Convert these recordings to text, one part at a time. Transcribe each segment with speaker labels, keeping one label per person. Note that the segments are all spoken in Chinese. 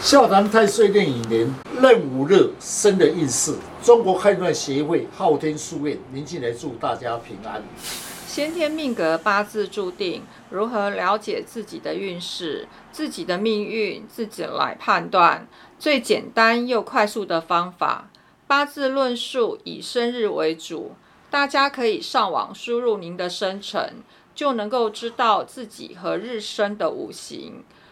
Speaker 1: 笑谈太岁电影年壬午日生的运势，中国汉传协会昊天书院，您进来祝大家平安。
Speaker 2: 先天命格八字注定，如何了解自己的运势、自己的命运，自己来判断。最简单又快速的方法，八字论述以生日为主，大家可以上网输入您的生辰，就能够知道自己和日生的五行。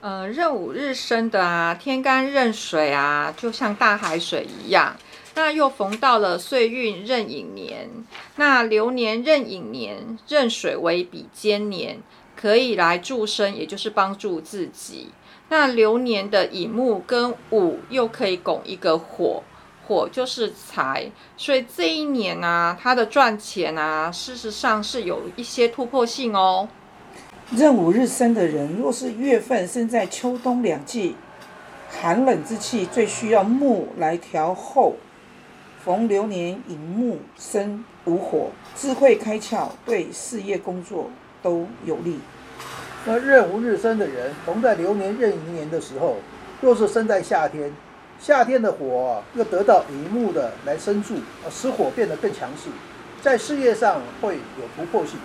Speaker 2: 呃，壬午日生的啊，天干壬水啊，就像大海水一样。那又逢到了岁运壬寅年，那流年壬寅年，壬水为比肩年，可以来助生，也就是帮助自己。那流年的乙木跟午又可以拱一个火，火就是财，所以这一年啊，他的赚钱啊，事实上是有一些突破性哦。
Speaker 3: 壬午日生的人，若是月份生在秋冬两季寒冷之气，最需要木来调候。逢流年寅木生午火，智慧开窍，对事业工作都有利。
Speaker 4: 那壬午日生的人，逢在流年壬寅年的时候，若是生在夏天，夏天的火又得到乙木的来生助，使火变得更强势，在事业上会有突破性。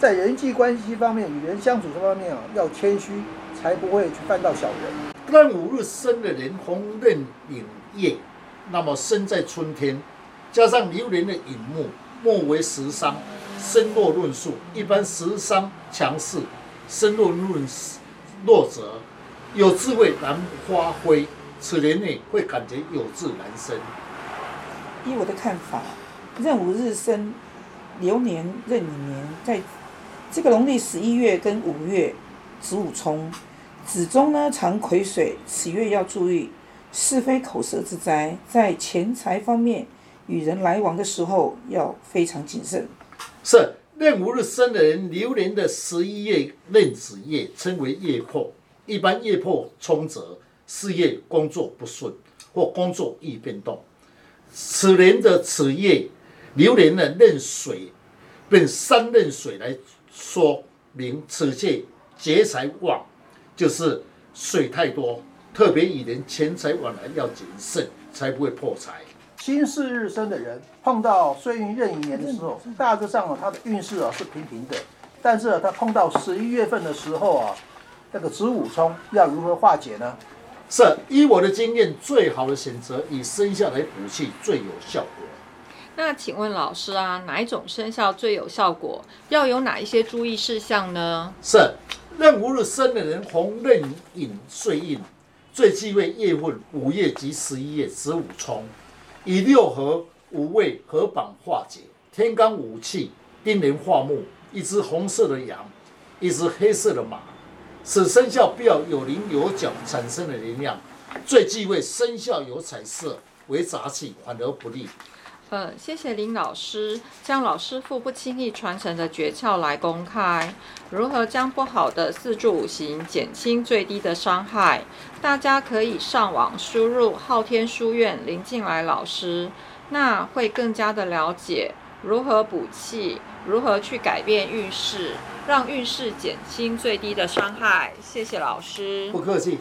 Speaker 4: 在人际关系方面，与人相处这方面啊，要谦虚，才不会去犯到小人。
Speaker 1: 壬午日生的人，红壬寅夜，那么生在春天，加上流年的影木，木为食伤，生弱论述，一般食伤强势，生弱论弱者，有智慧难发挥，此年内会感觉有志难伸。
Speaker 3: 依我的看法，壬午日生，流年壬寅年，在这个农历十一月跟五月子午冲，子中呢藏癸水，此月要注意是非口舌之灾，在钱财方面与人来往的时候要非常谨慎。
Speaker 1: 是壬午日生的人，流年的十一月壬子夜称为夜破，一般夜破冲则事业工作不顺或工作易变动。此年的此夜流年的壬水，并三壬水来。说明此届劫财旺，就是水太多，特别以人钱财往来要谨慎，才不会破财。
Speaker 4: 新事日生的人碰到岁运壬寅年的时候，大致上啊，他的运势啊是平平的。但是啊，他碰到十一月份的时候啊，那个子午冲要如何化解呢？
Speaker 1: 是依我的经验，最好的选择以生肖来补气最有效果。
Speaker 2: 那请问老师啊，哪一种生肖最有效果？要有哪一些注意事项呢？
Speaker 1: 是壬午日生的人，红壬寅岁印，最忌讳月份午夜及十一月子午冲，以六合五位合绑化解。天干五气丁年化木，一只红色的羊，一只黑色的马，此生肖必要有棱有角产生的能量。最忌讳生肖有彩色为杂气，反而不利。
Speaker 2: 嗯，谢谢林老师将老师傅不轻易传承的诀窍来公开，如何将不好的四柱五行减轻最低的伤害？大家可以上网输入昊天书院林静来老师，那会更加的了解如何补气，如何去改变运势，让运势减轻最低的伤害。谢谢老师，
Speaker 1: 不客气。